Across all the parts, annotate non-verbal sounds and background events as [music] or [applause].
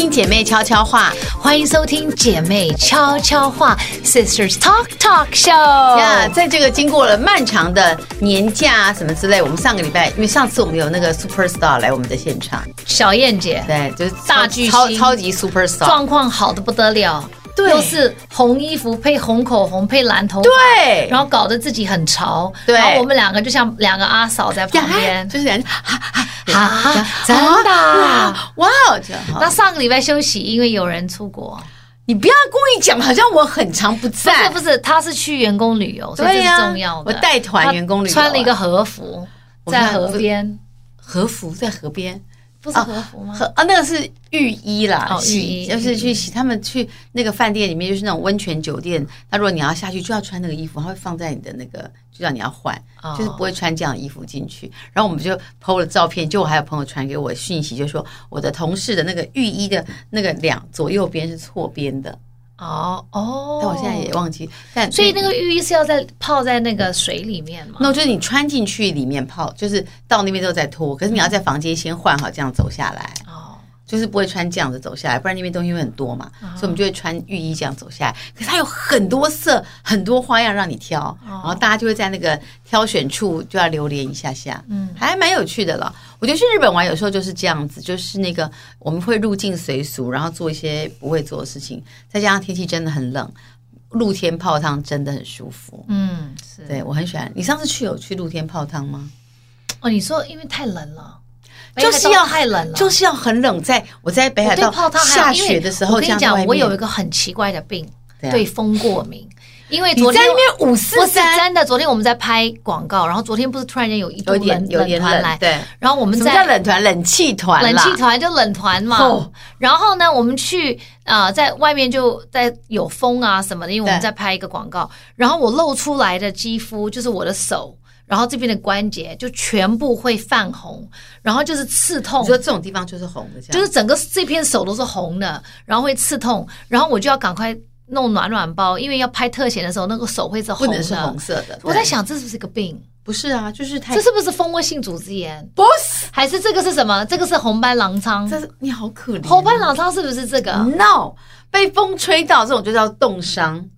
听姐妹悄悄话，欢迎收听姐妹悄悄话 Sisters Talk Talk Show。呀，yeah, 在这个经过了漫长的年假啊什么之类，我们上个礼拜，因为上次我们有那个 Super Star 来我们的现场，小燕姐，对，就是大巨星，超超级 Super Star，状况好的不得了。对，都是红衣服配红口红配蓝头发，对，然后搞得自己很潮，对，然后我们两个就像两个阿嫂在旁边，就是人，哈哈，真的，哇，那上个礼拜休息，因为有人出国，你不要故意讲，好像我很常不在，不是不是，他是去员工旅游，所以这是重要的，我带团员工旅游，穿了一个和服，在河边，和服在河边。不是和服吗？和啊，那个是浴衣啦，浴衣就是去洗。他们去那个饭店里面，就是那种温泉酒店。那如果你要下去，就要穿那个衣服，他会放在你的那个，就让你要换，哦、就是不会穿这样的衣服进去。然后我们就 PO 了照片，就我还有朋友传给我讯息，就说我的同事的那个浴衣的那个两左右边是错边的。哦哦，但我现在也忘记。但所以那个浴衣是要在泡在那个水里面吗？那就是你穿进去里面泡，就是到那边之后再脱。可是你要在房间先换好，这样走下来。哦，就是不会穿这样子走下来，不然那边东西会很多嘛。所以我们就会穿浴衣这样走下来。可是它有很多色，很多花样让你挑，然后大家就会在那个挑选处就要流连一下下。嗯，还蛮有趣的了。我觉得去日本玩有时候就是这样子，就是那个我们会入境随俗，然后做一些不会做的事情，再加上天气真的很冷，露天泡汤真的很舒服。嗯，是对我很喜欢。你上次去有去露天泡汤吗？哦，你说因为太冷了，就是要太冷了，就是要很冷。在我在北海道泡汤下雪的时候，我跟你讲，我有一个很奇怪的病，对风过敏。因为昨天在那边五四三，真的。昨天我们在拍广告，然后昨天不是突然间有一有点冷团来，对。然后我们在冷团？冷气团，冷气团就冷团嘛。然后呢，我们去啊，在外面就在有风啊什么的，因为我们在拍一个广告。然后我露出来的肌肤就是我的手，然后这边的关节就全部会泛红，然后就是刺痛。你说这种地方就是红的，就是整个这片手都是红的，然后会刺痛，然后我就要赶快。弄暖暖包，因为要拍特写的时候，那个手会是红的，不能是红色的。我在想，这是不是个病？不是啊，就是太。这是不是蜂窝性组织炎？不是，还是这个是什么？这个是红斑狼疮。这是你好可怜。红斑狼疮是不是这个？No，被风吹到这种就叫冻伤。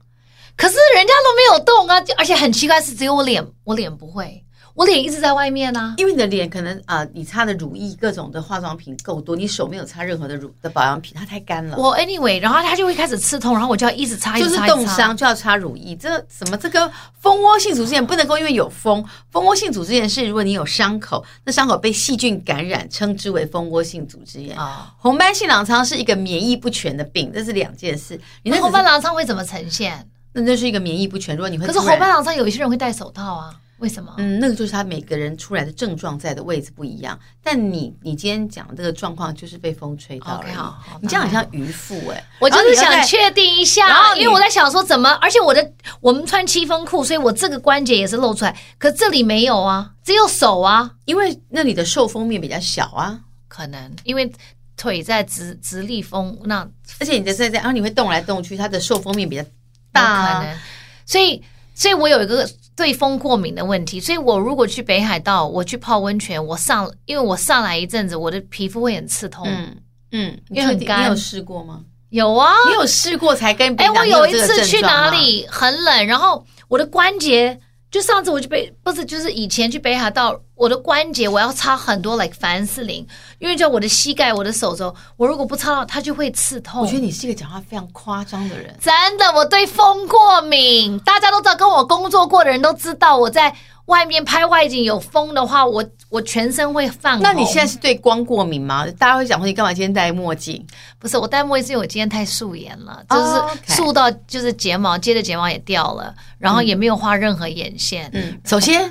可是人家都没有动啊，而且很奇怪是只有我脸，我脸不会。我脸一直在外面呢、啊，因为你的脸可能啊、呃，你擦的乳液各种的化妆品够多，你手没有擦任何的乳的保养品，它太干了。我 anyway，然后它就会开始刺痛，然后我就要一直擦，就是冻伤就要擦乳液。这什么这个蜂窝性组织炎不能够因为有风，蜂窝性组织炎是如果你有伤口，那伤口被细菌感染，称之为蜂窝性组织炎。啊、哦，红斑性狼疮是一个免疫不全的病，这是两件事。你那红斑狼疮会怎么呈现？那那是一个免疫不全。如果你会，可是红斑狼疮有一些人会戴手套啊。为什么？嗯，那个就是他每个人出来的症状在的位置不一样。但你你今天讲这个状况就是被风吹到了。Okay, 好，好，你这样很像渔夫哎、欸。我就是想确定一下，然后因为我在想说怎么，而且我的我们穿七分裤，所以我这个关节也是露出来，可这里没有啊，只有手啊，因为那里的受风面比较小啊，可能因为腿在直直立风那，而且你的在在，然后你会动来动去，它的受风面比较大、啊，可能，所以。所以我有一个对风过敏的问题，所以我如果去北海道，我去泡温泉，我上，因为我上来一阵子，我的皮肤会很刺痛，嗯嗯，因为很干。你有试过吗？有啊，你有试过才跟。哎，我有一次去哪里很冷，然后我的关节。就上次我去北不是，就是以前去北海道，我的关节我要擦很多 like 凡士林，因为就我的膝盖、我的手肘，我如果不擦，它就会刺痛。我觉得你是一个讲话非常夸张的人。真的，我对风过敏，大家都知道，跟我工作过的人都知道我在。外面拍外景有风的话，我我全身会泛红。那你现在是对光过敏吗？大家会讲说你干嘛今天戴墨镜？不是，我戴墨镜是因为我今天太素颜了，就是素到就是睫毛接着睫毛也掉了，然后也没有画任何眼线。嗯，首先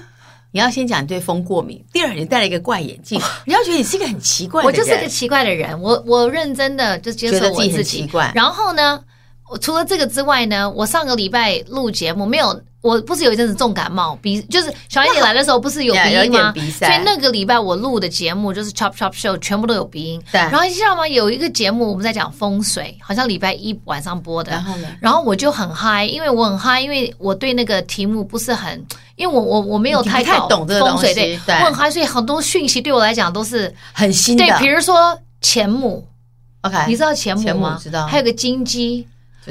你要先讲你对风过敏，第二你戴了一个怪眼镜，你要觉得你是一个很奇怪的人。我就是一个奇怪的人，我我认真的就接受我自己，很奇怪。然后呢，我除了这个之外呢，我上个礼拜录节目没有。我不是有一阵子重感冒，鼻就是小燕姐来的时候不是有鼻音吗？[laughs] 所以那个礼拜我录的节目就是 Chop Chop Show，全部都有鼻音。对。然后你知道吗？有一个节目我们在讲风水，好像礼拜一晚上播的。然后呢？然后我就很嗨，因为我很嗨，因为我对那个题目不是很，因为我我我没有太太懂这个风水，对，我很嗨，所以很多讯息对我来讲都是很新的。对，比如说钱母。OK，你知道钱母吗？知道。还有个金鸡，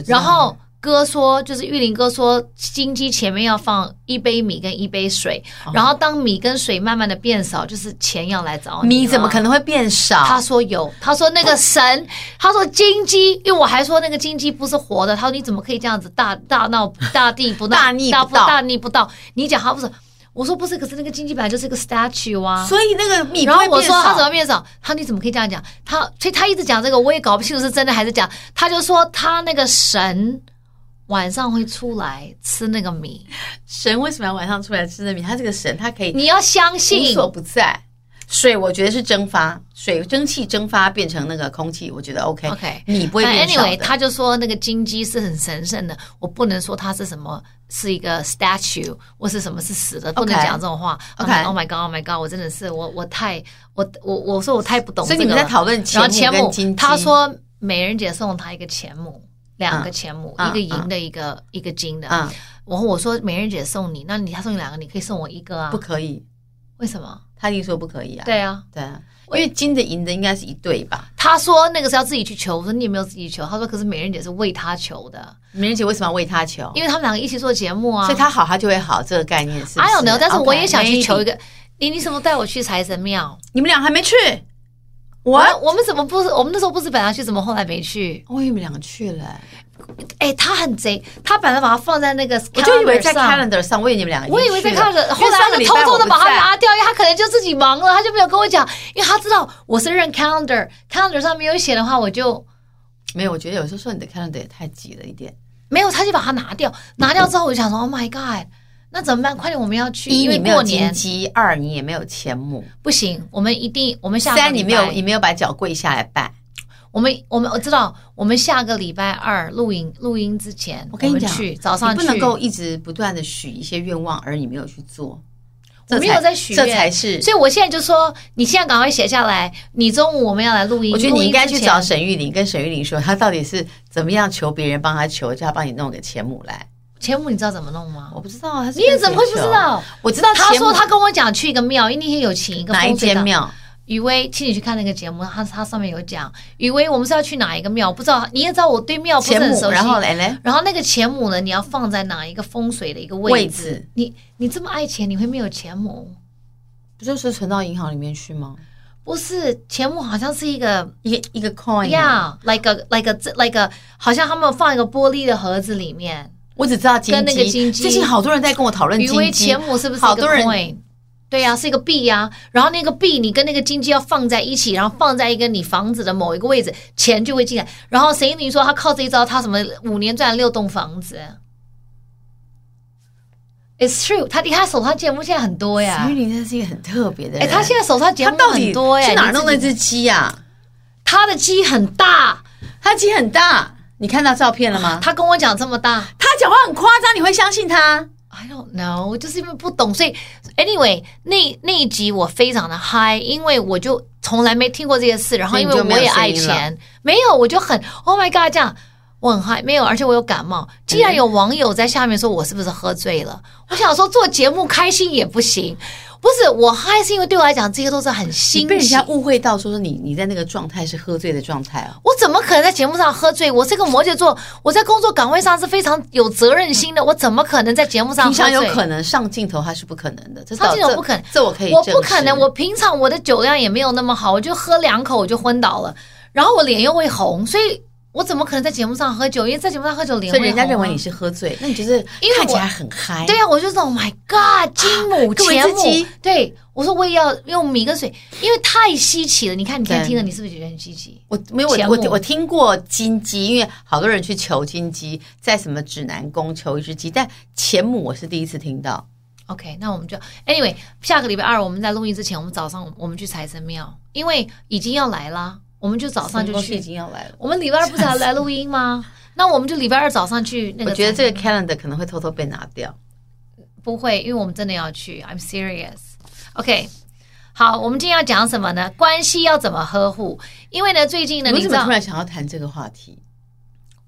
然后。哥说，就是玉林哥说，金鸡前面要放一杯米跟一杯水，哦、然后当米跟水慢慢的变少，就是钱要来找你。米怎么可能会变少？他说有，他说那个神，他说金鸡，因为我还说那个金鸡不是活的，他说你怎么可以这样子大大闹大地不大逆不道，大逆不道？你讲他不是，我说不是，可是那个金鸡本来就是一个 statue 啊，所以那个米，然后我说他怎么变少？他你怎么可以这样讲？他所以他一直讲这个，我也搞不清楚是真的还是假。他就说他那个神。晚上会出来吃那个米，神为什么要晚上出来吃那米？他这个神，他可以，你要相信无所不在。水，我觉得是蒸发，水蒸气蒸发变成那个空气，我觉得 OK。OK，你不会变少。Anyway，他就说那个金鸡是很神圣的，我不能说它是什么，是一个 statue，或是什么是死的，不能讲这种话。OK，Oh my God，Oh my God，我真的是我我太我我我说我太不懂这个。所以你们在讨论钱母跟金鸡。他说美人姐送他一个钱母。两个钱母，一个银的，一个一个金的。然后我说美人姐送你，那你他送你两个，你可以送我一个啊？不可以，为什么？他一定说不可以啊。对啊，对啊，因为金的银的应该是一对吧？他说那个是要自己去求，我说你有没有自己求？他说可是美人姐是为他求的。美人姐为什么要为他求？因为他们两个一起做节目啊，所以他好他就会好，这个概念是。I don't know，但是我也想去求一个。你你什么带我去财神庙？你们俩还没去？我我们怎么不是？我们那时候不是本来去，怎么后来没去？我你们两个去了。哎，他很贼，他本来把它放在那个，我就以为在 calendar 上，我以为你们两个，我以为在 calendar，后来他就偷偷的把它拿掉，因为他可能就自己忙了，他就没有跟我讲，因为他知道我是认 calendar，calendar 上没有写的话，我就没有。我觉得有时候说你的 calendar 也太急了一点，没有，他就把它拿掉，拿掉之后我就想说，Oh my God，那怎么办？快点，我们要去，因为过年。一，二，你也没有钱母，不行，我们一定，我们下三，你没有，你没有把脚跪下来拜。我们我们我知道，我们下个礼拜二录音录音之前，我跟你讲，去早上去你不能够一直不断的许一些愿望，而你没有去做。我没有在许愿，这才是。所以我现在就说，你现在赶快写下来。你中午我们要来录音，我觉得你应该去找沈玉玲，跟沈玉玲说，他到底是怎么样求别人帮他求，叫他帮你弄个钱母来。钱母你知道怎么弄吗？我不知道，你也怎么会不知道？我知道，他说他跟我讲去一个庙，因为那天有请一个哪一间庙。雨薇，请你去看那个节目，他他上面有讲雨薇，我们是要去哪一个庙？不知道，你也知道我对庙不是很熟悉。然后来嘞，然后那个钱母呢，你要放在哪一个风水的一个位置？位置你你这么爱钱，你会没有钱母？不就是存到银行里面去吗？不是，钱母好像是一个一个一个 coin，呀，yeah，like a like a like a，好像他们放一个玻璃的盒子里面。我只知道金鸡，跟那个金鸡。最近好多人在跟我讨论金鸡。钱母是不是好多人？对呀、啊，是一个币呀、啊，然后那个币你跟那个金鸡要放在一起，然后放在一个你房子的某一个位置，钱就会进来。然后谁跟你说他靠这一招，他什么五年赚了六栋房子？It's true，他他手上节目现在很多呀。徐林真是一个很特别的人。哎，他现在手上节目很多呀。去哪弄那只鸡呀、啊？他的鸡很大，他鸡很大，你看到照片了吗？他跟我讲这么大，他讲话很夸张，你会相信他？I don't know，就是因为不懂，所以 anyway 那那一集我非常的嗨，因为我就从来没听过这些事，然后因为我也爱钱，没有我就很 Oh my God 这样我很嗨，没有，而且我有感冒。既然有网友在下面说我是不是喝醉了，我想说做节目开心也不行。不是我嗨，是因为对我来讲，这些都是很新奇。被人家误会到说说你你在那个状态是喝醉的状态啊！我怎么可能在节目上喝醉？我是个摩羯座，我在工作岗位上是非常有责任心的。我怎么可能在节目上喝醉？平常有可能上镜头，还是不可能的。上镜头不可能，这我可以。我不可能，我平常我的酒量也没有那么好，我就喝两口我就昏倒了，然后我脸又会红，所以。我怎么可能在节目上喝酒？因为在节目上喝酒，脸会红。所以人家认为你是喝醉，那你就是看起来很嗨。对、啊，我就说 Oh my God，金母钱母。对，我说我也要用米跟水，因为太稀奇了。你看，你看，听了你是不是觉得很稀奇？我没有，我我我听过金鸡，因为好多人去求金鸡，在什么指南宫求一只鸡，但钱母我是第一次听到。OK，那我们就 Anyway，下个礼拜二我们在录音之前，我们早上我们去财神庙，因为已经要来了。我们就早上就去，已经要来了。我们礼拜二不是要来录音吗？[laughs] 那我们就礼拜二早上去那个。我觉得这个 calendar 可能会偷偷被拿掉。不会，因为我们真的要去。I'm serious. OK，好，我们今天要讲什么呢？关系要怎么呵护？因为呢，最近呢，你怎么突然想要谈这个话题？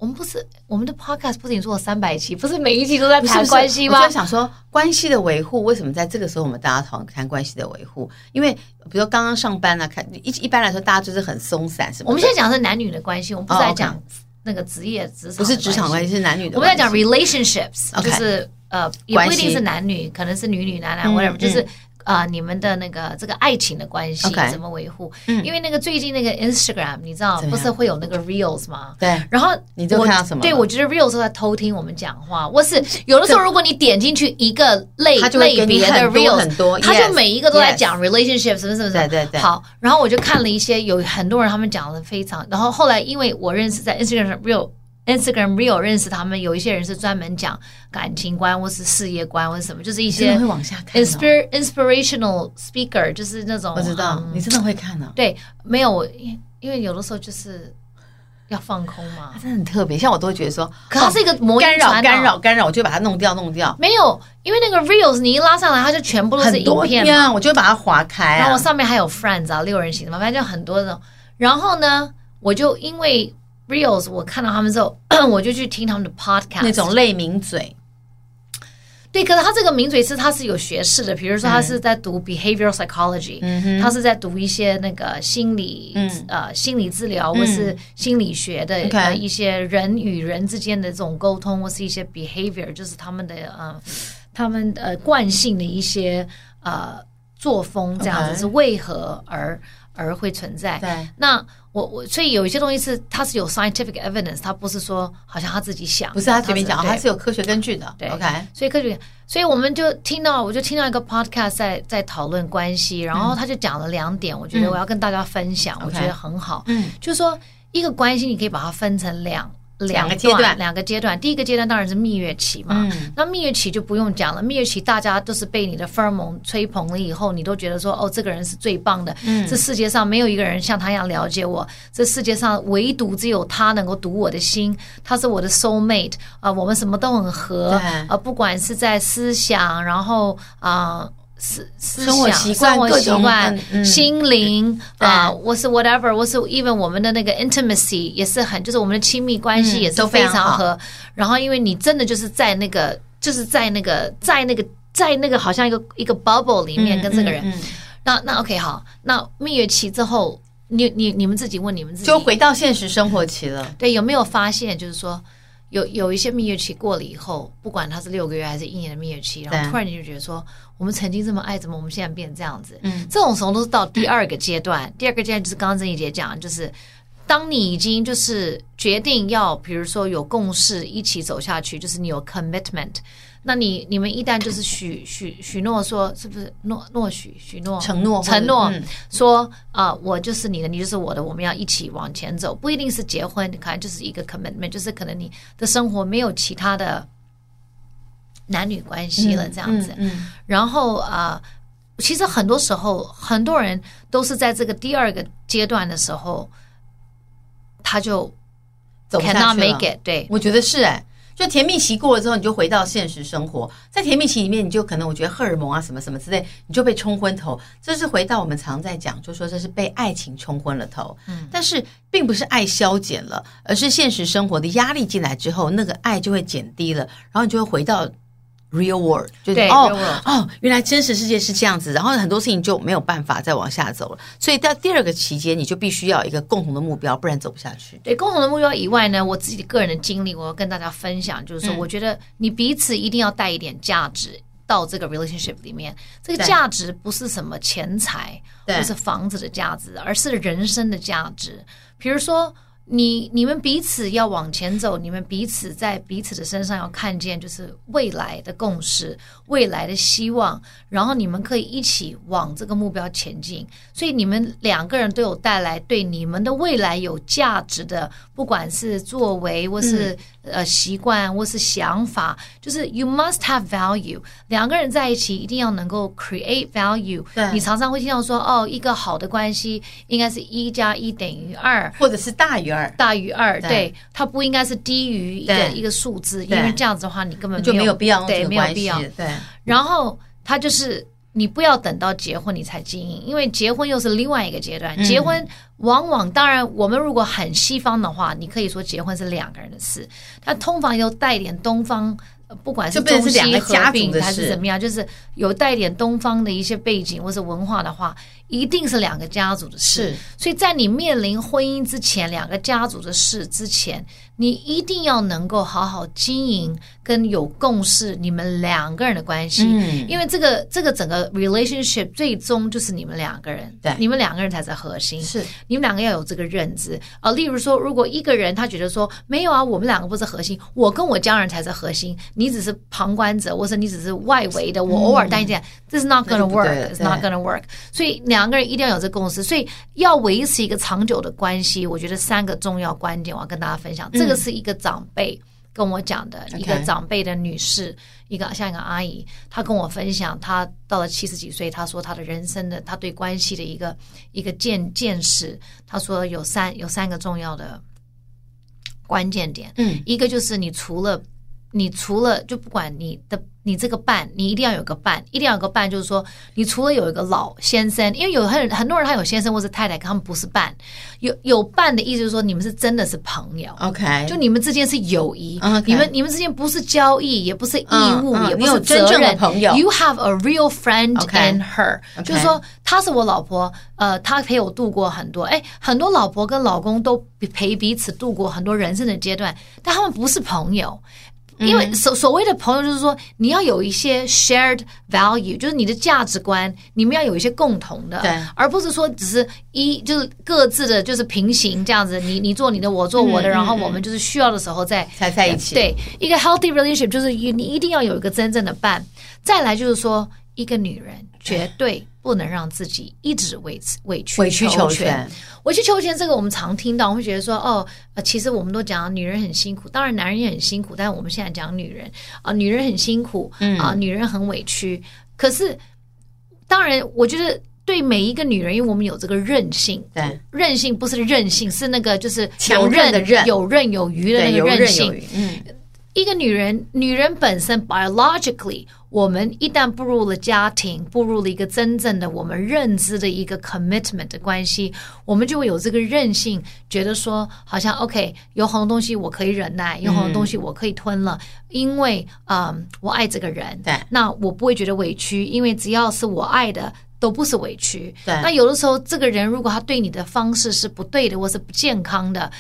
我们不是我们的 podcast 不仅做了三百期，不是每一期都在谈关系吗？我就想说，关系的维护，为什么在这个时候我们大家讨论谈关系的维护？因为比如说刚刚上班呢、啊，看一一般来说大家就是很松散，什么？我们现在讲的是男女的关系，我们不是在讲那个职业职场，不是职场关系，是男女的关系。我们在讲 relationships，就是呃，也不一定是男女，可能是女女男男，whatever，就是。啊、呃，你们的那个这个爱情的关系.怎么维护？嗯，因为那个最近那个 Instagram，你知道不是会有那个 Reels 吗？对。然后你就看到什么？对，我觉得 Reels 都在偷听我们讲话。我是 [laughs] 有的时候，如果你点进去一个类类别的 Reels，很多，他就每一个都在讲 relationships，是不是？是不是？对对对。好，然后我就看了一些，有很多人他们讲的非常。然后后来因为我认识在 Instagram 上 Reels。Instagram Real 认识他们，有一些人是专门讲感情观，或是事业观，或是什么，就是一些会往下看。inspir inspirational speaker 就是那种，我知道你真的会看呢。对，没有，因为有的时候就是要放空嘛。他真的很特别，像我都会觉得说，可它是一个干扰，干扰，干扰，我就把它弄掉，弄掉。没有，因为那个 Reels 你一拉上来，它就全部都是影片嘛，我就会把它划开。然后上面还有 Friends 啊，六人行的嘛，反正就很多种。然后呢，我就因为。Reels，我看到他们之后，[clears throat] 我就去听他们的 podcast，那种类名嘴。对，可是他这个名嘴是他是有学士的，比如说他是在读 behavioral psychology，嗯，他是在读一些那个心理，嗯，呃，心理治疗或是心理学的呃一些人与人之间的这种沟通，或是一些 behavior，就是他们的呃他们呃惯性的一些呃作风这样子是为何而而会存在？对，那。我我所以有一些东西是它是有 scientific evidence，它不是说好像他自己想，不是他随便讲，它是有科学根据的。对，OK。所以科学，所以我们就听到，我就听到一个 podcast 在在讨论关系，然后他就讲了两点，我觉得我要跟大家分享，我觉得很好。嗯，就是说一个关系，你可以把它分成两。两个阶段，两个阶段。第一个阶段当然是蜜月期嘛。嗯、那蜜月期就不用讲了。蜜月期大家都是被你的荷尔蒙吹捧了以后，你都觉得说，哦，这个人是最棒的。嗯。这世界上没有一个人像他一样了解我。这世界上唯独只有他能够读我的心。他是我的 soul mate 啊、呃，我们什么都很合。啊、呃，不管是在思想，然后啊。呃思思想、生活习惯、各种嗯、心灵啊，我是 whatever，我是 even 我们的那个 intimacy 也是很，就是我们的亲密关系也是非常和。然后，因为你真的就是在那个，就是在那个，在那个，在那个好像一个一个 bubble 里面跟这个人。那那 OK 好，那蜜月期之后，你你你们自己问你们自己，就回到现实生活期了。对，有没有发现就是说？有有一些蜜月期过了以后，不管他是六个月还是一年的蜜月期，然后突然你就觉得说，我们曾经这么爱，怎么我们现在变这样子？嗯，这种时候都是到第二个阶段。嗯、第二个阶段就是刚刚曾怡姐讲，就是当你已经就是决定要，比如说有共识，一起走下去，就是你有 commitment。那你你们一旦就是许许许诺说，是不是诺诺许许诺承诺承诺说啊、呃，我就是你的，你就是我的，我们要一起往前走，不一定是结婚，可能就是一个 commitment，就是可能你的生活没有其他的男女关系了，这样子。然后啊、呃，其实很多时候很多人都是在这个第二个阶段的时候，他就 cannot make it。对，我觉得是哎。就甜蜜期过了之后，你就回到现实生活。在甜蜜期里面，你就可能我觉得荷尔蒙啊什么什么之类，你就被冲昏头。这是回到我们常在讲，就说这是被爱情冲昏了头。嗯，但是并不是爱消减了，而是现实生活的压力进来之后，那个爱就会减低了，然后你就会回到。Real world，就是对哦哦，原来真实世界是这样子，然后很多事情就没有办法再往下走了。所以到第二个期间，你就必须要有一个共同的目标，不然走不下去。对，共同的目标以外呢，我自己个人的经历，我要跟大家分享，就是说，我觉得你彼此一定要带一点价值到这个 relationship 里面。这个价值不是什么钱财，不是房子的价值，而是人生的价值。比如说。你你们彼此要往前走，你们彼此在彼此的身上要看见，就是未来的共识、未来的希望，然后你们可以一起往这个目标前进。所以你们两个人都有带来对你们的未来有价值的，不管是作为或是、嗯、呃习惯或是想法，就是 you must have value。两个人在一起一定要能够 create value。你常常会听到说，哦，一个好的关系应该是一加一等于二，或者是大于。大于二，对，它不应该是低于一个一个数字，因为这样子的话，你根本就没有必要，对，没有必要，对。然后它就是你不要等到结婚你才经营，因为结婚又是另外一个阶段。结婚往往当然，我们如果很西方的话，你可以说结婚是两个人的事，它通常又带点东方。不管是中西合并还是怎么样，就是有带点东方的一些背景或者文化的话，一定是两个家族的事。所以在你面临婚姻之前，两个家族的事之前，你一定要能够好好经营跟有共识，你们两个人的关系。嗯，因为这个这个整个 relationship 最终就是你们两个人，对，你们两个人才是核心。是，你们两个要有这个认知啊。例如说，如果一个人他觉得说没有啊，我们两个不是核心，我跟我家人才是核心。你只是旁观者，或者你只是外围的，我偶尔带一点，这是 not gonna work，it's not gonna work。所以两个人一定要有这个共识，所以要维持一个长久的关系，我觉得三个重要观点，我要跟大家分享。这个是一个长辈跟我讲的，一个长辈的女士，一个像一个阿姨，她跟我分享，她到了七十几岁，她说她的人生的，她对关系的一个一个见见识，她说有三有三个重要的关键点，嗯，一个就是你除了。你除了就不管你的你这个伴，你一定要有个伴，一定要有个伴，就是说，你除了有一个老先生，因为有很很多人他有先生或是太太，他们不是伴，有有伴的意思就是说，你们是真的是朋友，OK，就你们之间是友谊，okay. 你们你们之间不是交易，也不是义务，也不是责任，朋友，You have a real friend and her，、okay. 就是说，她是我老婆，呃，她陪我度过很多，哎，很多老婆跟老公都陪彼此度过很多人生的阶段，但他们不是朋友。因为所所谓的朋友，就是说你要有一些 shared value，就是你的价值观，你们要有一些共同的，对，而不是说只是一就是各自的，就是平行这样子。你你做你的，我做我的，然后我们就是需要的时候再才在一起。对，一个 healthy relationship 就是你你一定要有一个真正的伴。再来就是说，一个女人绝对。不能让自己一直委委屈委曲求全，委曲求全这个我们常听到，我们会觉得说哦，呃，其实我们都讲女人很辛苦，当然男人也很辛苦，但是我们现在讲女人啊，呃，女人很辛苦，嗯啊，呃，女人很委屈。可是，当然，我觉得对每一个女人，因为我们有这个韧性，对，韧性不是韧性，是那个就是强韧的韧，有刃有余的那个韧性，嗯。一个女人，女人本身 biologically，我们一旦步入了家庭，步入了一个真正的我们认知的一个 commitment 的关系，我们就会有这个韧性，觉得说好像 OK，有很多东西我可以忍耐，有很多东西我可以吞了，嗯、因为嗯，我爱这个人，对，那我不会觉得委屈，因为只要是我爱的，都不是委屈。对，那有的时候这个人如果他对你的方式是不对的，或是不健康的。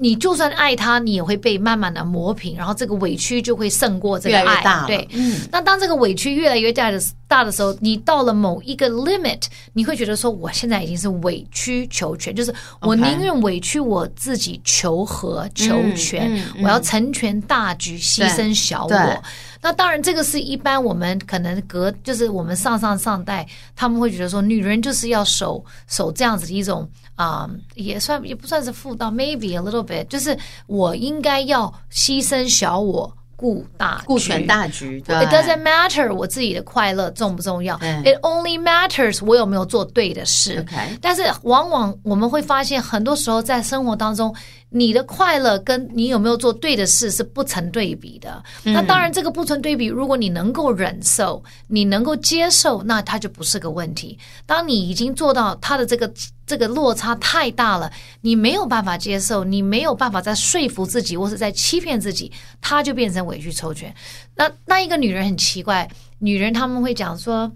你就算爱他，你也会被慢慢的磨平，然后这个委屈就会胜过这个爱。越来越大。对，嗯。那当这个委屈越来越大的大的时候，你到了某一个 limit，你会觉得说，我现在已经是委曲求全，就是我宁愿委屈我自己求和求全，嗯嗯、我要成全大局，牺牲小我。那当然，这个是一般我们可能隔，就是我们上上上代，他们会觉得说，女人就是要守守这样子的一种啊、嗯，也算也不算是妇道，maybe a little bit，就是我应该要牺牲小我。顾大顾全大局对，It doesn't matter 我自己的快乐重不重要，It only matters 我有没有做对的事。但是往往我们会发现，很多时候在生活当中，你的快乐跟你有没有做对的事是不成对比的。嗯、那当然，这个不成对比，如果你能够忍受，你能够接受，那它就不是个问题。当你已经做到它的这个。这个落差太大了，你没有办法接受，你没有办法再说服自己，或是在欺骗自己，他就变成委曲求全。那那一个女人很奇怪，女人他们会讲说，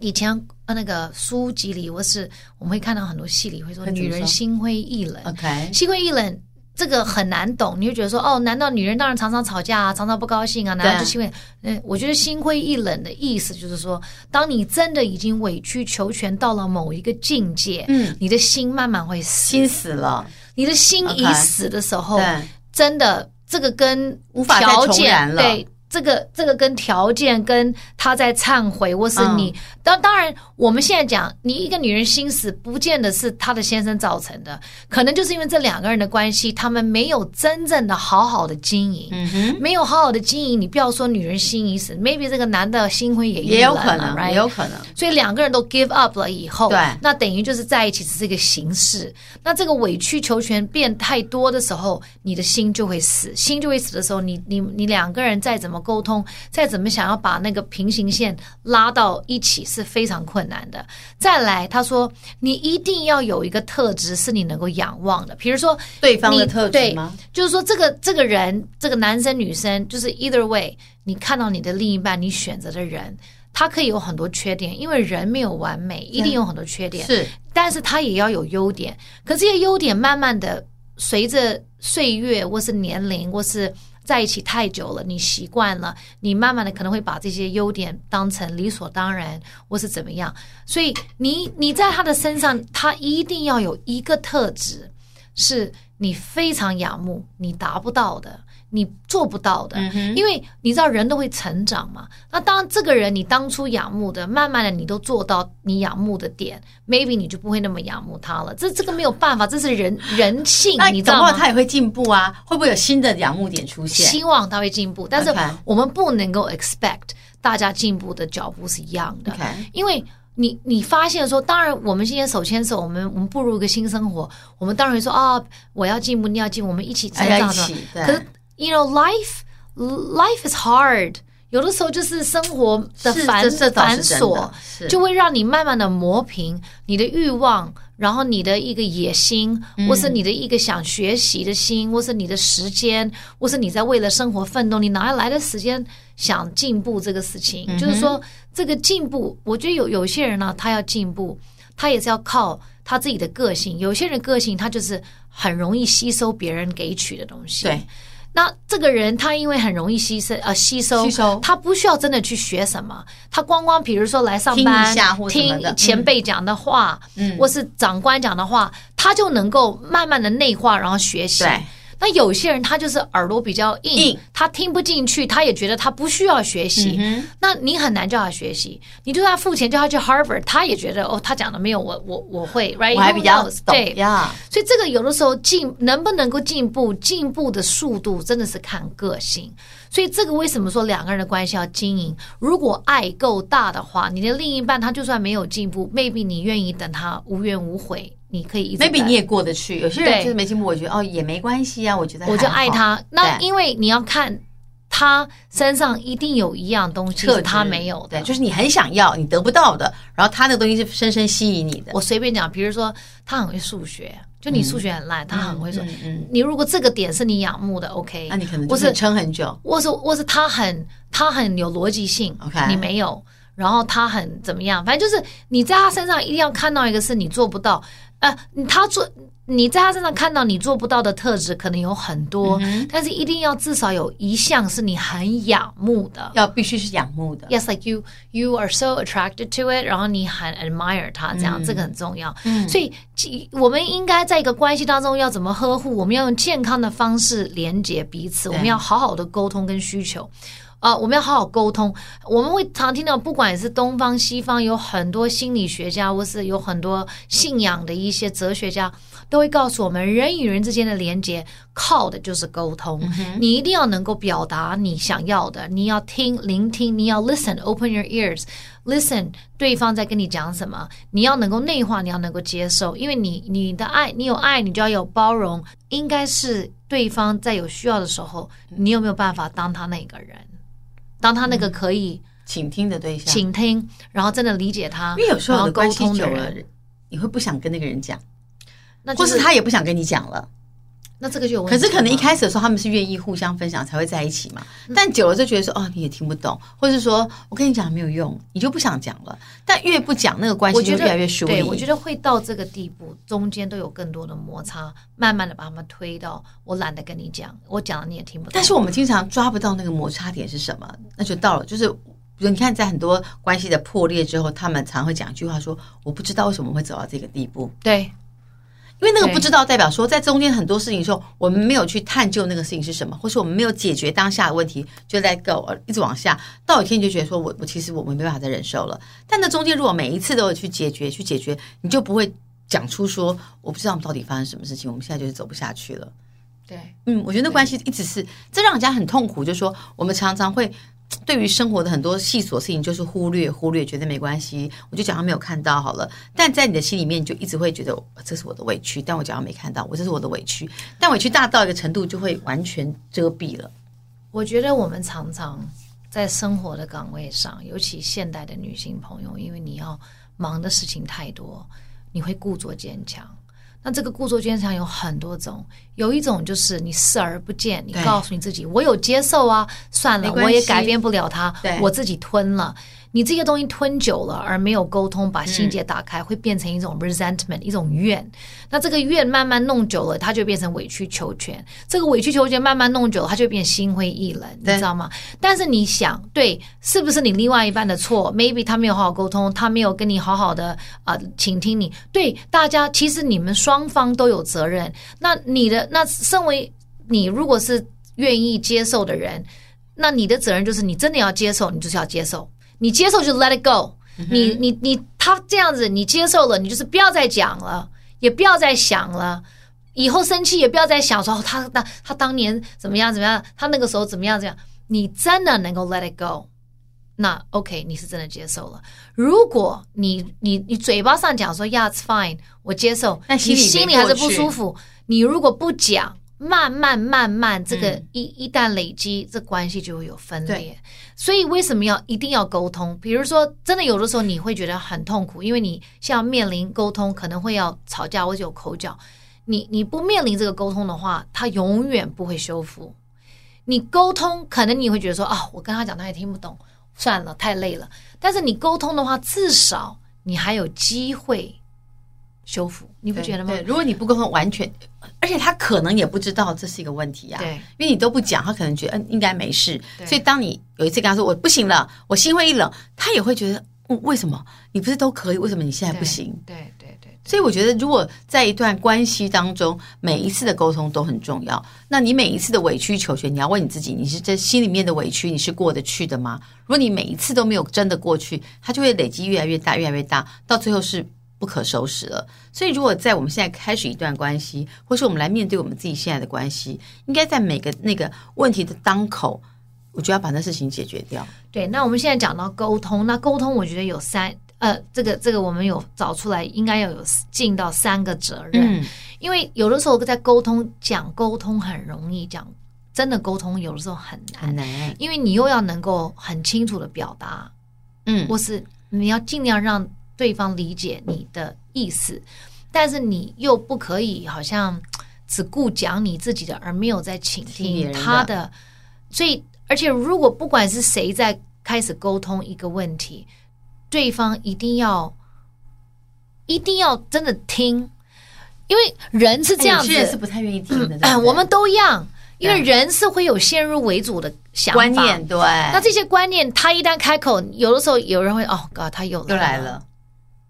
以前呃那个书籍里或是我们会看到很多戏里会说，女人心灰意冷，OK，心灰意冷。这个很难懂，你会觉得说，哦，难道女人当然常常吵架啊，常常不高兴啊？难道就是因为，嗯，我觉得心灰意冷的意思就是说，当你真的已经委曲求全到了某一个境界，嗯，你的心慢慢会死，心死了，你的心已死的时候，对，真的这个跟无法再重燃了，对。这个这个跟条件跟他在忏悔，或是你当当然，我们现在讲，你一个女人心死，不见得是她的先生造成的，可能就是因为这两个人的关系，他们没有真正的好好的经营，没有好好的经营。你不要说女人心已死，maybe 这个男的心灰也也有可能，right? 也有可能。所以两个人都 give up 了以后，对，那等于就是在一起只是一个形式。那这个委曲求全变太多的时候，你的心就会死，心就会死的时候，你你你两个人再怎么。么沟通，再怎么想要把那个平行线拉到一起是非常困难的。再来，他说你一定要有一个特质是你能够仰望的，比如说对方的特质吗？就是说这个这个人，这个男生女生，就是 either way，你看到你的另一半，你选择的人。他可以有很多缺点，因为人没有完美，一定有很多缺点。是，但是他也要有优点。可这些优点慢慢的随着岁月，或是年龄，或是在一起太久了，你习惯了，你慢慢的可能会把这些优点当成理所当然，或是怎么样。所以你你在他的身上，他一定要有一个特质，是你非常仰慕，你达不到的。你做不到的，因为你知道人都会成长嘛。那当这个人你当初仰慕的，慢慢的你都做到你仰慕的点，maybe 你就不会那么仰慕他了。这这个没有办法，这是人 [laughs] 人性，你知道吗？他也会进步啊，会不会有新的仰慕点出现？希望他会进步，但是我们不能够 expect 大家进步的脚步是一样的.因为你你发现说，当然我们今天手牵手，我们我们步入一个新生活，我们当然会说啊、哦，我要进步，你要进步，我们一起成长的。可是。You know, life, life is hard. 有的时候就是生活的繁繁琐，就会让你慢慢的磨平你的欲望，然后你的一个野心，或是你的一个想学习的心，或是你的时间，或是你在为了生活奋斗，你哪来的时间想进步这个事情？就是说，这个进步，我觉得有有些人呢，他要进步，他也是要靠他自己的个性。有些人个性他就是很容易吸收别人给取的东西。对。那这个人他因为很容易吸收呃吸收，吸收，他不需要真的去学什么，他光光比如说来上班听前辈讲的话，嗯，或是长官讲的话，嗯，他就能够慢慢的内化，然后学习。对。那有些人他就是耳朵比较硬，硬，他听不进去，他也觉得他不需要学习。嗯、那你很难叫他学习，你就算付钱叫他去 Harvard，他也觉得哦，他讲的没有我我我会，right？我还比较懂，对呀。所以这个有的时候进能不能够进步，进步的速度真的是看个性。所以这个为什么说两个人的关系要经营？如果爱够大的话，你的另一半他就算没有进步，maybe 你愿意等他无怨无悔。你可以一直，maybe 你也过得去。有些人就是没进步，我觉得哦也没关系啊。我觉得我就爱他。那因为你要看他身上一定有一样东西是他没有的，对，就是你很想要你得不到的，然后他那个东西是深深吸引你的。我随便讲，比如说他很会数学，就你数学很烂，嗯、他很会说，嗯，嗯，你如果这个点是你仰慕的，OK，那你可能就是撑很久。或是或是他很他很有逻辑性，OK，你没有，然后他很怎么样？反正就是你在他身上一定要看到一个是你做不到。呃，他做你在他身上看到你做不到的特质可能有很多，嗯，但是一定要至少有一项是你很仰慕的，要必须是仰慕的。Yes, like you, you are so attracted to it，然后你很 admire 他，这样，嗯，这个很重要。嗯，所以我们应该在一个关系当中要怎么呵护？我们要用健康的方式连接彼此，我们要好好的沟通跟需求。啊、呃，我们要好好沟通。我们会常听到，不管是东方西方，有很多心理学家，或是有很多信仰的一些哲学家，都会告诉我们，人与人之间的连接靠的就是沟通。嗯、你一定要能够表达你想要的，你要听、聆听，你要 listen，open your ears，listen，对方在跟你讲什么，你要能够内化，你要能够接受，因为你你的爱，你有爱，你就要有包容。应该是对方在有需要的时候，你有没有办法当他那个人？当他那个可以倾听的对象，倾听，然后真的理解他，因为有时候的沟通久了，你会不想跟那个人讲，那或是他也不想跟你讲了。那这个就有问题。可是可能一开始的时候他们是愿意互相分享才会在一起嘛，但久了就觉得说哦，你也听不懂，或是说我跟你讲没有用，你就不想讲了。但越不讲，那个关系就越来越疏离。对，我觉得会到这个地步，中间都有更多的摩擦，慢慢的把他们推到我懒得跟你讲，我讲了你也听不懂。但是我们经常抓不到那个摩擦点是什么，那就到了，就是比如你看，在很多关系的破裂之后，他们常会讲一句话说：“我不知道为什么会走到这个地步。”对。因为那个不知道代表说，在中间很多事情的时候，我们没有去探究那个事情是什么，或是我们没有解决当下的问题，就在 go 一直往下，到有一天你就觉得说我我其实我们没办法再忍受了。但那中间如果每一次都有去解决去解决，你就不会讲出说我不知道我们到底发生什么事情，我们现在就是走不下去了。对，嗯，我觉得那关系一直是这让人家很痛苦，就是说我们常常会。对于生活的很多细琐事情，就是忽略忽略，觉得没关系，我就假装没有看到好了。但在你的心里面，就一直会觉得这是我的委屈，但我假装没看到，我这是我的委屈。但委屈大到一个程度，就会完全遮蔽了。我觉得我们常常在生活的岗位上，尤其现代的女性朋友，因为你要忙的事情太多，你会故作坚强。那这个故作坚强有很多种，有一种就是你视而不见，你告诉你自己，我有接受啊，算了，我也改变不了他，我自己吞了。你这些东西吞久了，而没有沟通，把心结打开，嗯、会变成一种 resentment，一种怨。那这个怨慢慢弄久了，它就变成委曲求全。这个委曲求全慢慢弄久了，它就变心灰意冷，你知道吗？但是你想，对，是不是你另外一半的错？Maybe 他没有好好沟通，他没有跟你好好的啊、呃，倾听你。对，大家其实你们双方都有责任。那你的那身为你，如果是愿意接受的人，那你的责任就是你真的要接受，你就是要接受。你接受就 let it go，你你你他这样子，你接受了，你就是不要再讲了，也不要再想了，以后生气也不要再想说他当他当年怎么样怎么样，他那个时候怎么样怎么样，你真的能够 let it go，那 OK，你是真的接受了。如果你你你嘴巴上讲说 Yeah it's fine，我接受，但你心里还是不舒服，你如果不讲。慢慢慢慢，这个一、嗯、一旦累积，这关系就会有分裂。所以为什么要一定要沟通？比如说，真的有的时候你会觉得很痛苦，因为你像面临沟通，可能会要吵架或者有口角。你你不面临这个沟通的话，它永远不会修复。你沟通，可能你会觉得说啊，我跟他讲他也听不懂，算了，太累了。但是你沟通的话，至少你还有机会。修复，你不觉得吗？对，如果你不沟通，完全，而且他可能也不知道这是一个问题啊。对，因为你都不讲，他可能觉得嗯应该没事。所以当你有一次跟他说我不行了，我心灰意冷，他也会觉得嗯为什么你不是都可以？为什么你现在不行？对对对，对。所以我觉得，如果在一段关系当中，每一次的沟通都很重要。那你每一次的委曲求全，你要问你自己，你是这心里面的委屈，你是过得去的吗？如果你每一次都没有真的过去，它就会累积越来越大，越来越大，到最后是。不可收拾了，所以如果在我们现在开始一段关系，或是我们来面对我们自己现在的关系，应该在每个那个问题的当口，我就要把那事情解决掉。对，那我们现在讲到沟通，那沟通我觉得有三，呃，这个这个我们有找出来，应该要有尽到三个责任。嗯，因为有的时候在沟通讲沟通很容易，讲真的沟通有的时候很难，很难，因为你又要能够很清楚的表达，嗯，或是你要尽量让。对方理解你的意思，但是你又不可以好像只顾讲你自己的，而没有在倾听他的。的所以，而且如果不管是谁在开始沟通一个问题，对方一定要一定要真的听，因为人是这样子，是不太愿意听的。嗯，我们都一样，因为人是会有先入为主的想法。观念对，那这些观念，他一旦开口，有的时候有人会哦，God，他又来了。又来了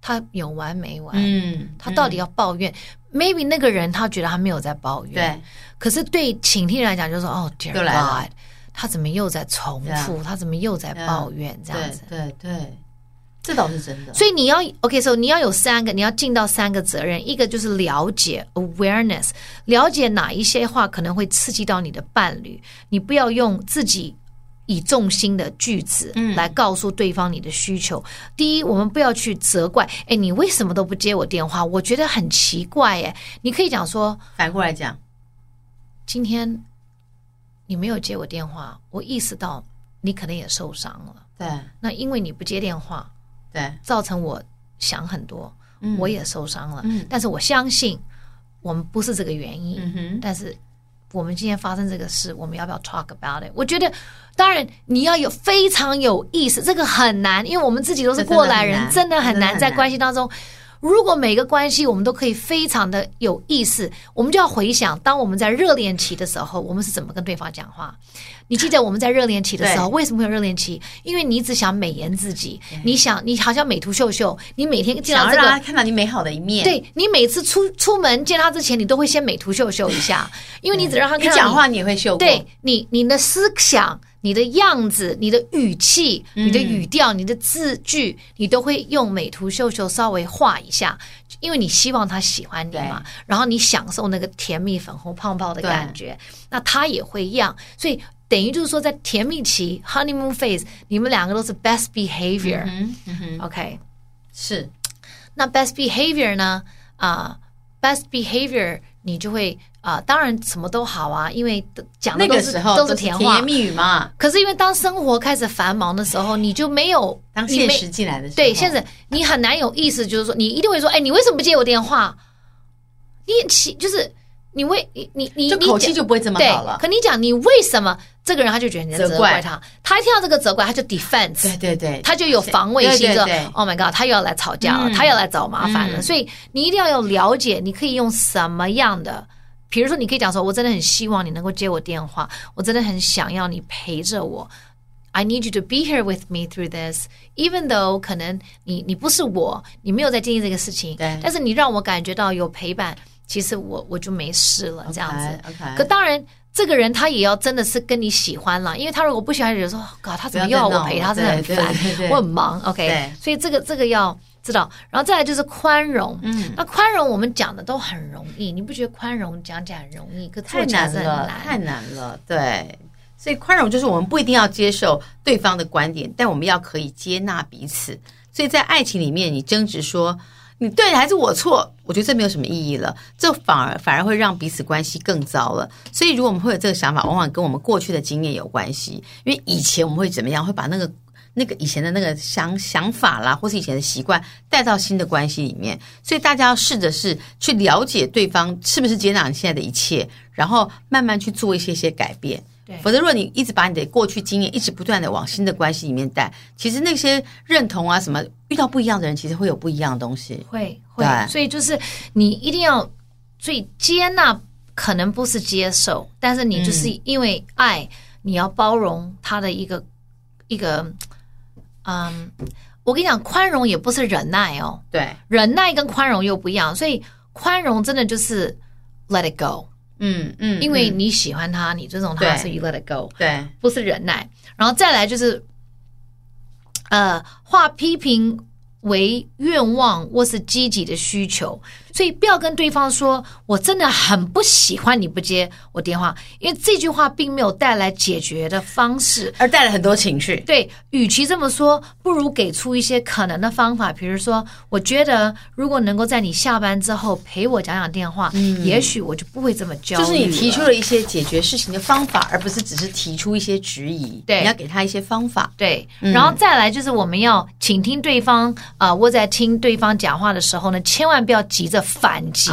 他有完没完？嗯，他到底要抱怨，嗯？Maybe 那个人他觉得他没有在抱怨，对。可是对倾听来讲，就是说哦，Dear God，他怎么又在重复？他怎么又在抱怨？这样子，对对，对，这倒是真的。所以你要 OK，所以你要有三个，你要尽到三个责任。一个就是了解 awareness，了解哪一些话可能会刺激到你的伴侣，你不要用自己。以重心的句子来告诉对方你的需求。嗯、第一，我们不要去责怪，哎，你为什么都不接我电话？我觉得很奇怪，哎，你可以讲说，反过来讲，今天你没有接我电话，我意识到你可能也受伤了。对，那因为你不接电话，对，造成我想很多，嗯、我也受伤了。嗯，但是我相信我们不是这个原因。嗯哼，但是。我们今天发生这个事，我们要不要 talk about it？我觉得，当然你要有非常有意思，这个很难，因为我们自己都是过来人，真的很难在关系当中。如果每个关系我们都可以非常的有意思，我们就要回想，当我们在热恋期的时候，我们是怎么跟对方讲话。你记得我们在热恋期的时候，为什么会有热恋期？因为你只想美颜自己，你想你好像美图秀秀，你每天见到这个，让他看到你美好的一面。对，你每次出出门见他之前，你都会先美图秀秀一下，[laughs] 因为你只让他看到你。讲话你也会秀。对你，你的思想、你的样子、你的语气、你的语调、你的字句，你都会用美图秀秀稍微画一下，因为你希望他喜欢你嘛，然后你享受那个甜蜜粉红泡泡的感觉，那他也会一样，所以。等于就是说，在甜蜜期 （honeymoon phase），你们两个都是 best behavior。嗯嗯、OK，是。那 best behavior 呢？啊、uh,，best behavior，你就会啊啊，当然什么都好啊，因为讲的那个时候都是甜言蜜语嘛。可是因为当生活开始繁忙的时候，你就没有当现实进来的时候，对，现实你很难有意思，就是说你一定会说，哎，你为什么不接我电话？你其就是。你为你你你口气就不会这么好了。可你讲你为什么这个人他就觉得你在责怪他，他一听到这个责怪他就 defense，对对对，他就有防卫性，说 Oh my God，他又要来吵架了，他要来找麻烦了。所以你一定要有了解，你可以用什么样的，比如说你可以讲说，我真的很希望你能够接我电话，我真的很想要你陪着我，I need you to be here with me through this，even though 可能你你不是我，你没有在经历这个事情，对，但是你让我感觉到有陪伴。其实我我就没事了，这样子。Okay, okay. 可当然，这个人他也要真的是跟你喜欢了，因为他如果不喜欢，就说，God，他怎么又要我陪他？真的很烦，我很忙。OK，所以这个这个要知道。然后再来就是宽容。嗯，那宽容我们讲的都很容易，你不觉得宽容讲起来很容易？可做起来很难，太难了。对，所以宽容就是我们不一定要接受对方的观点，但我们要可以接纳彼此。所以在爱情里面，你争执说。你对还是我错？我觉得这没有什么意义了，这反而反而会让彼此关系更糟了。所以，如果我们会有这个想法，往往跟我们过去的经验有关系。因为以前我们会怎么样？会把那个那个以前的那个想想法啦，或是以前的习惯带到新的关系里面。所以，大家要试着是去了解对方是不是接纳你现在的一切，然后慢慢去做一些些改变。否则，如果你一直把你的过去经验一直不断的往新的关系里面带，其实那些认同啊什么，遇到不一样的人，其实会有不一样的东西。会会，所以就是你一定要，所以接纳可能不是接受，但是你就是因为爱，嗯、你要包容他的一个一个，嗯，我跟你讲，宽容也不是忍耐哦。对，忍耐跟宽容又不一样，所以宽容真的就是 let it go。嗯嗯，因为你喜欢他，嗯、你尊重他，所以 let it go。对，不是忍耐。然后再来就是，呃，化批评为愿望或是积极的需求。所以不要跟对方说，我真的很不喜欢你不接我电话，因为这句话并没有带来解决的方式，而带来很多情绪。对，与其这么说，不如给出一些可能的方法，比如说，我觉得如果能够在你下班之后陪我讲讲电话，嗯，也许我就不会这么焦虑。就是你提出了一些解决事情的方法，而不是只是提出一些质疑。对，你要给他一些方法。对，然后再来就是我们要倾听对方啊，我、呃、在听对方讲话的时候呢，千万不要急着。反击.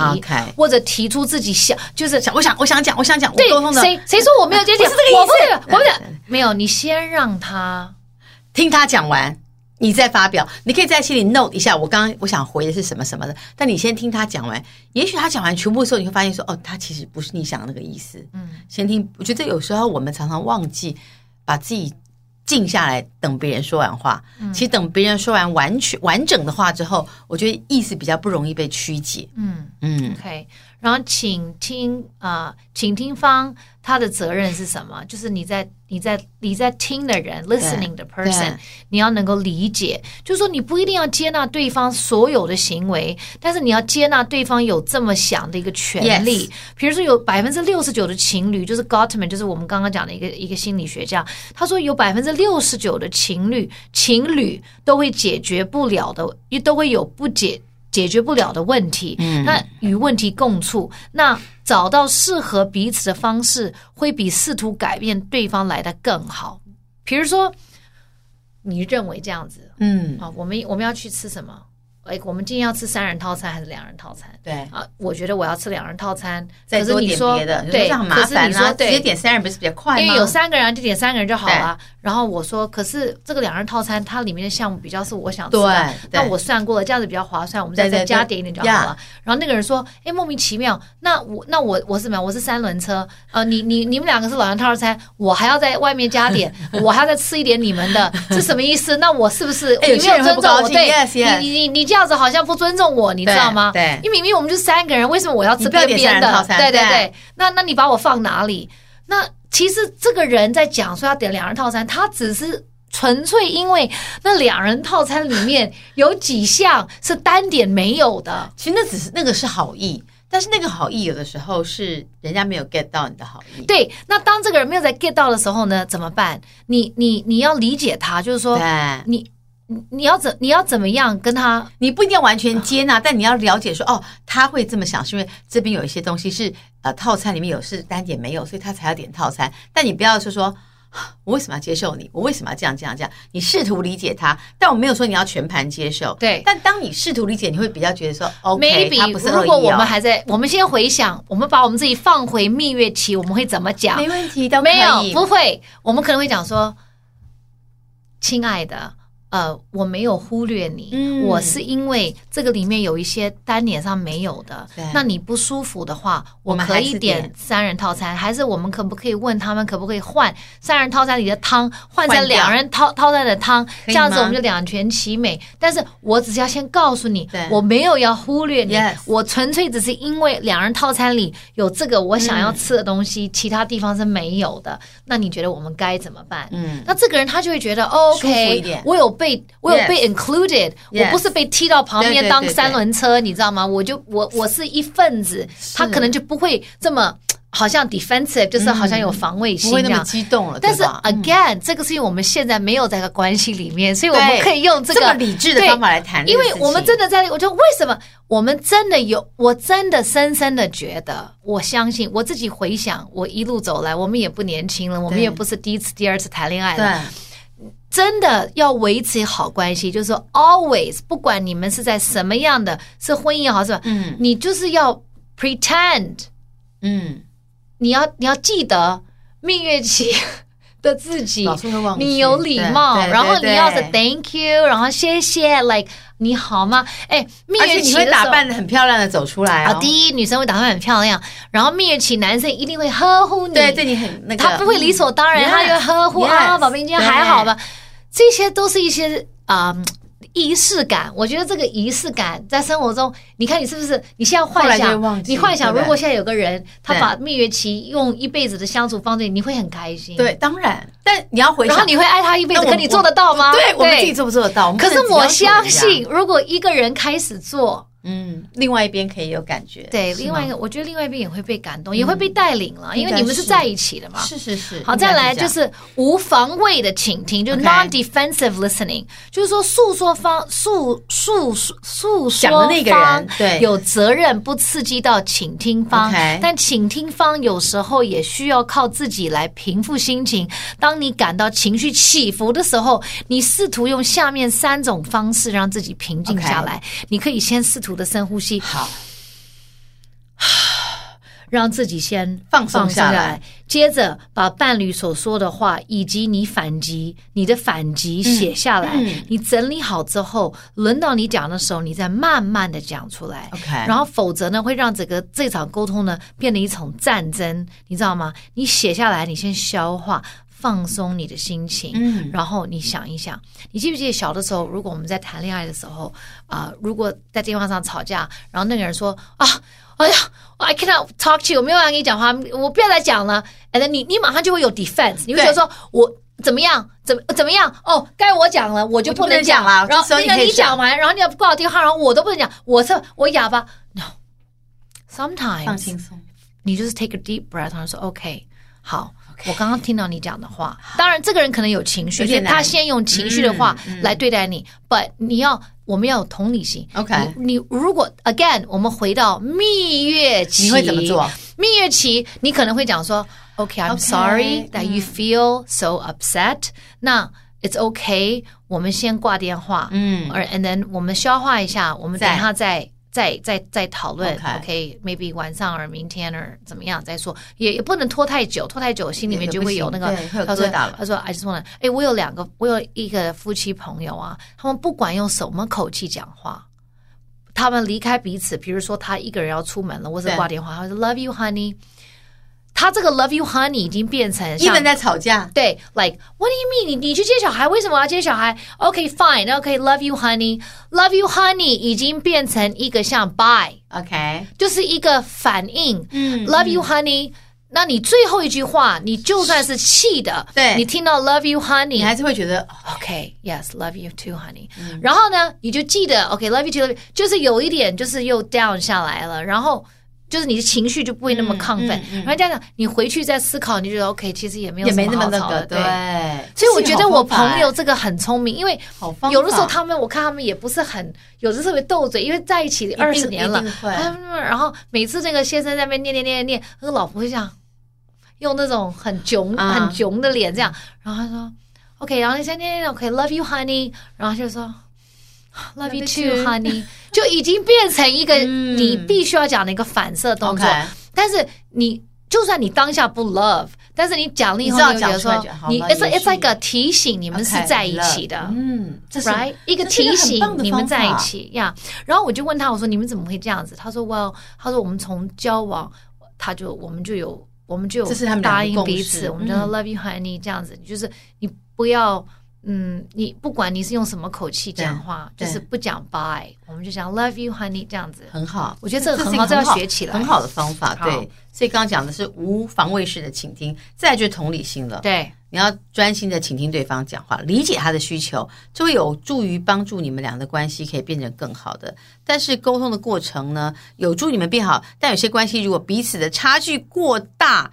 或者提出自己想，就是想，我想，我想讲，我想讲，对，谁谁说我没有接？不是这个意思，我不是，我不是，没有，你先让他听他讲完，你再发表。你可以在心里 note 一下，我刚刚我想回的是什么什么的，但你先听他讲完。也许他讲完全部的时候，你会发现说，哦，他其实不是你想的那个意思。嗯，先听。我觉得有时候我们常常忘记把自己。静下来，等别人说完话。其实等别人说完完全完整的话之后，我觉得意思比较不容易被曲解。嗯嗯，OK。然后请听啊，呃，倾听方他的责任是什么？就是你在。你在你在听的人，listening 的 person，你要能够理解，就是说你不一定要接纳对方所有的行为，但是你要接纳对方有这么想的一个权利。比如说有百分之六十九的情侣，就是 Gottman，就是我们刚刚讲的一个一个心理学家，他说有百分之六十九的情侣情侣都会解决不了的，也都会有不解。解决不了的问题，嗯那与问题共处，那找到适合彼此的方式，会比试图改变对方来的更好。比如说，你认为这样子，嗯，啊，我们我们要去吃什么？哎，我们今天要吃三人套餐还是两人套餐？对啊，我觉得我要吃两人套餐。再多点别的，对，这样很麻烦啊。直接点三人不是比较快吗？因为有三个人就点三个人就好了。然后我说，可是这个两人套餐它里面的项目比较是我想吃的，那我算过了，这样子比较划算，我们再再加点一点就好了。然后那个人说，哎，莫名其妙，那我那我我是什么？我是三轮车，呃，你你你们两个是老人套餐，我还要在外面加点，[laughs] 我还要再吃一点你们的，是什么意思？那我是不是你没有尊重我？对，你你你这样子好像不尊重我，你知道吗？对，因为明明我们就三个人，为什么我要吃边边的？对对对，那那你把我放哪里？那其实这个人在讲说要点两人套餐，他只是纯粹因为那两人套餐里面有几项是单点没有的。其实那只是那个是好意，但是那个好意有的时候是人家没有 get 到你的好意。对，那当这个人没有在 get 到的时候呢，怎么办？你你你要理解他，就是说，你你要怎你要怎么样跟他？你不一定要完全接纳，[laughs] 但你要了解说，哦，他会这么想，是因为这边有一些东西是呃套餐里面有，是单点没有，所以他才要点套餐。但你不要说说。我为什么要接受你？我为什么要这样这样这样？你试图理解他，但我没有说你要全盘接受。对，但当你试图理解，你会比较觉得说，OK，他不是恶意哦。如果我们还在，我们先回想，我们把我们自己放回蜜月期，我们会怎么讲？没问题，都没有，不会。我们可能会讲说，亲爱的。呃，我没有忽略你，嗯，我是因为这个里面有一些单点上没有的，那你不舒服的话，我可以点三人套餐，还是我们可不可以问他们可不可以换三人套餐里的汤换成两人套套餐的汤，这样子我们就两全其美。但是我只是要先告诉你，我没有要忽略你，我纯粹只是因为两人套餐里有这个我想要吃的东西，其他地方是没有的。那你觉得我们该怎么办？嗯，那这个人他就会觉得 OK，我有被。被我有被 included，我不是被踢到旁边当三轮车，你知道吗？我就我我是一份子，他可能就不会这么好像 defensive，就是好像有防卫心，不会那么激动了。但是 again，这个是因为我们现在没有在个关系里面，所以我们可以用这个理智的方法来谈。因为我们真的在，我就为什么我们真的有，我真的深深的觉得，我相信我自己回想，我一路走来，我们也不年轻了，我们也不是第一次、第二次谈恋爱了。真的要维持好关系，就是说 always，不管你们是在什么样的，是婚姻也好，是吧？嗯，你就是要 pretend，嗯，你要你要记得蜜月期的自己，你有礼貌，然后你要是 thank you，然后谢谢，like 你好吗？哎，蜜月期你会打扮的很漂亮的走出来啊。第一，女生会打扮很漂亮，然后蜜月期男生一定会呵护你，对，对你很那个，他不会理所当然，他就呵护啊，宝贝，你今天还好吧？这些都是一些啊、呃、仪式感，我觉得这个仪式感在生活中，你看你是不是？你现在幻想，你幻想，如果现在有个人，他把蜜月期用一辈子的相处方式，你会很开心。对，当然，但你要回想，然后你会爱他一辈子，可你做得到吗？对，我们自己做不做得到？可是我相信，如果一个人开始做。嗯，另外一边可以有感觉，对，另外一个，我觉得另外一边也会被感动，也会被带领了，因为你们是在一起的嘛。是是是。好，再来就是无防卫的倾听，就 non-defensive listening，就是说诉说方诉诉诉说的那个人对有责任不刺激到倾听方，但倾听方有时候也需要靠自己来平复心情。当你感到情绪起伏的时候，你试图用下面三种方式让自己平静下来。你可以先试图。的深呼吸，好，[sighs] 让自己先放松下来，接着把伴侣所说的话以及你反击、你的反击写下来。嗯嗯、你整理好之后，轮到你讲的时候，你再慢慢的讲出来。OK，然后否则呢，会让整个这场沟通呢变得一场战争，你知道吗？你写下来，你先消化。放松你的心情，嗯，然后你想一想，你记不记得小的时候，如果我们在谈恋爱的时候，啊、呃，如果在电话上吵架，然后那个人说啊，哎呀，I cannot talk to you，我没有要跟你讲话，我不要再讲了，And，你你马上就会有 defense，你会觉得说我怎么样，怎么怎么样？哦，该我讲了，我就不能讲了。然后那个你讲完，然后你要挂我电话，然后我都不能讲，我是我哑巴。No，sometimes 放轻松，你就是 take a deep breath，然后说 OK，好。我刚刚听到你讲的话，当然这个人可能有情绪，所以他先用情绪的话来对待你。But 你要，我们要有同理心。OK，你如果 again，我们回到蜜月期，你会怎么做？蜜月期你可能会讲说，OK，I'm sorry that you feel so upset。那 It's OK，我们先挂电话，嗯，而 and then 我们消化一下，我们等下再。再再再讨论，OK，maybe、okay, 晚上或明天或怎么样再说，也也不能拖太久，拖太久心里面就会有那个。他说他说 I just wanna，哎，我有两个，我有一个夫妻朋友啊，他们不管用什么口气讲话，他们离开彼此，比如说他一个人要出门了，或者挂电话，他说 Love you, honey。他这个 love you honey 已经变成一本在吵架，对，like what do you mean？你你去接小孩，为什么要接小孩？OK fine，OK love you honey，love you honey 已经变成一个像 bye，OK，就是一个反应。嗯，love you honey，那你最后一句话，你就算是气的，对，你听到 love you honey，你还是会觉得 OK yes love you too honey。然后呢，你就记得 OK love you too，就是有一点就是又 down 下来了，然后。就是你的情绪就不会那么亢奋，嗯嗯。嗯、然后这样你回去再思考，你觉得 OK，其实也没有也没那么那个。对。所以我觉得我朋友这个很聪明，因为有的时候他们我看他们也不是很，有的特别斗嘴，因为在一起二十年了，然后每次这个先生在那边念念念念，那个老婆会这样用那种很囧、啊、很囧的脸这样，然后他说 OK，然后你先念念 OK，Love you honey，然后就说。Love you too, honey，[laughs] 就已经变成一个你必须要讲的一个反射动作。但是你就算你当下不 love，但是你讲了以后，你觉得说你 it's it's like a 提醒你们是在一起的，嗯，right 一个提醒你们在一起呀。然后我就问他，我说你们怎么会这样子？他说 Well，他说我们从交往，他就我们就有我们就有答应彼此，我们叫 love you honey 这样子，就是你不要。嗯，你不管你是用什么口气讲话，就是不讲 bye，我们就讲 love you honey 这样子很好。我觉得这个很好，这要学起来，很好的方法。对，所以刚刚讲的是无防卫式的倾听，再就是同理心了。对，你要专心的倾听对方讲话，理解他的需求，就会有助于帮助你们俩的关系可以变成更好的。但是沟通的过程呢，有助你们变好，但有些关系如果彼此的差距过大，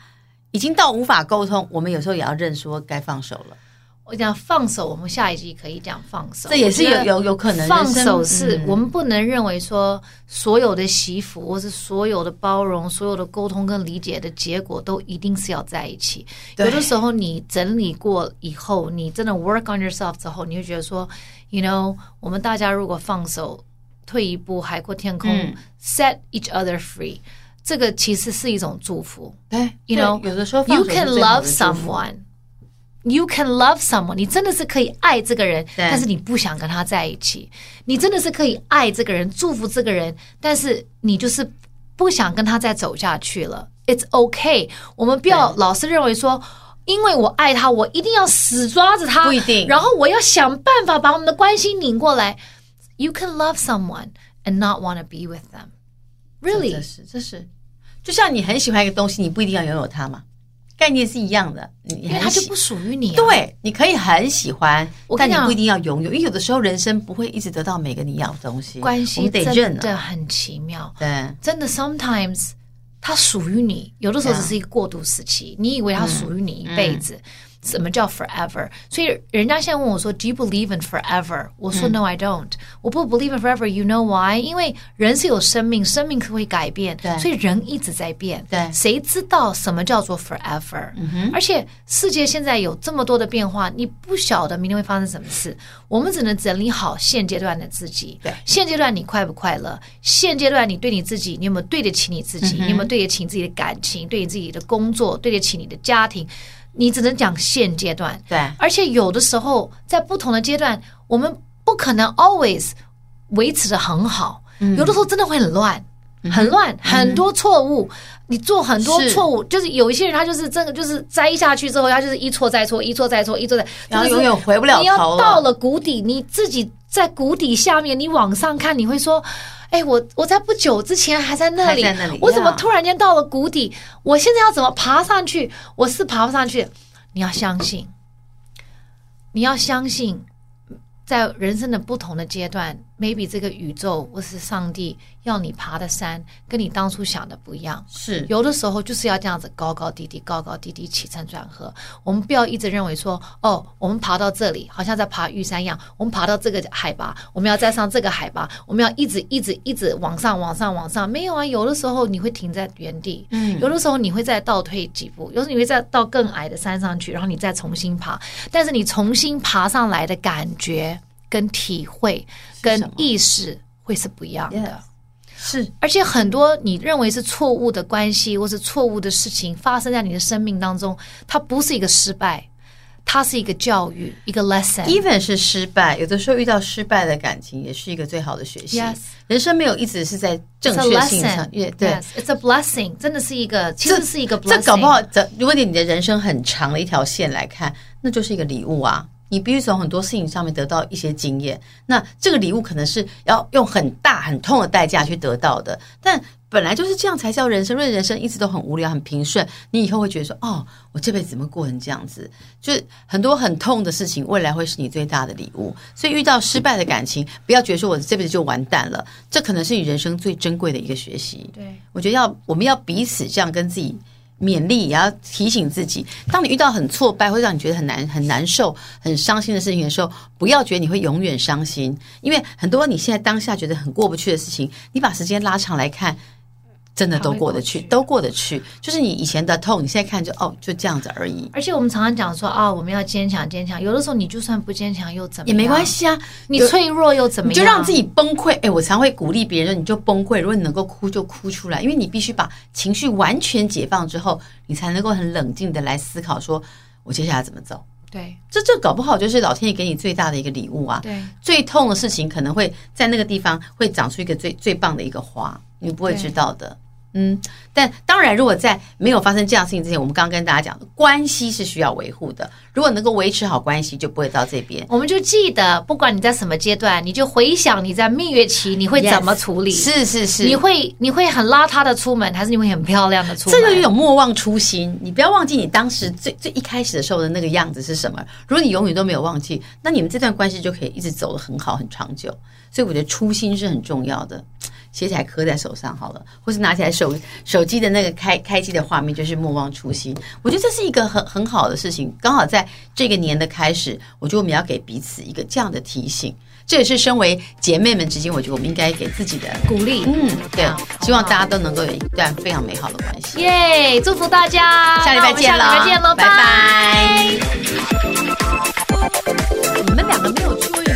已经到无法沟通，我们有时候也要认说该放手了。我讲放手，我们下一集可以讲放手。这也是有有有可能放手是我们不能认为说所有的媳妇或是所有的包容、所有的沟通跟理解的结果都一定是要在一起。有的时候你整理过以后，你真的 work on yourself 之后，你会觉得说，you know，我们大家如果放手，退一步海阔天空，嗯，set each other free，这个其实是一种祝福。对，you know，有的时候 you can love someone。You can love someone，你真的是可以爱这个人，但是你不想跟他在一起。你真的是可以爱这个人，祝福这个人，但是你就是不想跟他再走下去了。It's okay，我们不要老是认为说，因为我爱他，我一定要死抓着他，不一定。然后我要想办法把我们的关系拧过来。You can love someone and not want to be with them. Really，这是这是，就像你很喜欢一个东西，你不一定要拥有它嘛。概念是一样的，因为它就不属于你。对，你可以很喜欢，但你不一定要拥有，因为有的时候人生不会一直得到每个你要的东西。关系真的很奇妙，对，真的 sometimes 它属于你，有的时候只是一个过渡时期，你以为它属于你一辈子。什么叫 forever？所以人家现在问我说：“Do you believe in forever？” 我说：“No, I don't。”我不 believe in forever。You know why？因为人是有生命，生命是会改变，对，所以人一直在变。对，谁知道什么叫做 forever？嗯。而且世界现在有这么多的变化，你不晓得明天会发生什么事。我们只能整理好现阶段的自己。对，现阶段你快不快乐？现阶段你对你自己，你有没有对得起你自己？你有没有对得起自己的感情？对你自己的工作？对得起你的家庭？你只能讲现阶段，对，而且有的时候在不同的阶段，我们不可能 always 维持的很好，嗯、有的时候真的会很乱，很乱，嗯、很多错误，嗯、你做很多错误，就是有一些人他就是真的就是栽下去之后，他就是一错再错，一错再错，一错再，然后永远回不了。你要到了谷底，你自己在谷底下面，你往上看，你会说。哎，我我在不久之前还在那里，那里我怎么突然间到了谷底？我现在要怎么爬上去？我是爬不上去。你要相信，你要相信。在人生的不同的阶段，maybe 这个宇宙或是上帝要你爬的山，跟你当初想的不一样。是有的时候就是要这样子高高低低，高高低低，起承转合。我们不要一直认为说，哦，我们爬到这里，好像在爬玉山一样。我们爬到这个海拔，我们要再上这个海拔，我们要一直一直一直往上，往上，往上。没有啊，有的时候你会停在原地，嗯，有的时候你会再倒退几步，有时候你会再到更矮的山上去，然后你再重新爬。但是你重新爬上来的感觉。跟体会、跟意识会是不一样的，是，而且很多你认为是错误的关系或是错误的事情发生在你的生命当中，它不是一个失败，它是一个教育，一个 lesson。Even 是失败，有的时候遇到失败的感情也是一个最好的学习。Yes，人生没有一直是在正确性上，对，It's a blessing，真的是一个，其实是一个 blessing。这搞不好，这如果你你的人生很长的一条线来看，那就是一个礼物啊。你必须从很多事情上面得到一些经验。那这个礼物可能是要用很大很痛的代价去得到的，但本来就是这样才叫人生。因为人生一直都很无聊、很平顺，你以后会觉得说：“哦，我这辈子怎么过成这样子？”就是很多很痛的事情，未来会是你最大的礼物。所以遇到失败的感情，不要觉得说我这辈子就完蛋了，这可能是你人生最珍贵的一个学习。对，我觉得要我们要彼此这样跟自己。勉励也要提醒自己，当你遇到很挫败或者让你觉得很难、很难受、很伤心的事情的时候，不要觉得你会永远伤心，因为很多你现在当下觉得很过不去的事情，你把时间拉长来看。真的都过得去，都过得去。就是你以前的痛，你现在看就哦，就这样子而已。而且我们常常讲说啊、哦，我们要坚强，坚强。有的时候你就算不坚强又怎么样？也没关系啊，你脆弱又怎么样？就让自己崩溃。哎，我常会鼓励别人说，你就崩溃。如果你能够哭，就哭出来，因为你必须把情绪完全解放之后，你才能够很冷静的来思考，说我接下来怎么走。对，这这搞不好就是老天爷给你最大的一个礼物啊。对，最痛的事情可能会在那个地方会长出一个最最棒的一个花，你不会知道的。嗯，但当然，如果在没有发生这样事情之前，我们刚刚跟大家讲，关系是需要维护的。如果能够维持好关系，就不会到这边。我们就记得，不管你在什么阶段，你就回想你在蜜月期你会怎么处理。Yes, 是是是，你会你会很邋遢的出门，还是你会很漂亮的出门？这个有莫忘初心，你不要忘记你当时最最一开始的时候的那个样子是什么。如果你永远都没有忘记，那你们这段关系就可以一直走得很好很长久。所以我觉得初心是很重要的。写起来刻在手上好了，或是拿起来手手机的那个开开机的画面，就是莫忘初心。我觉得这是一个很很好的事情，刚好在这个年的开始，我觉得我们要给彼此一个这样的提醒。这也是身为姐妹们之间，我觉得我们应该给自己的鼓励。嗯，对，希望大家都能够有一段非常美好的关系。耶，祝福大家，下礼拜见了，下礼拜拜拜。你们两个没有去。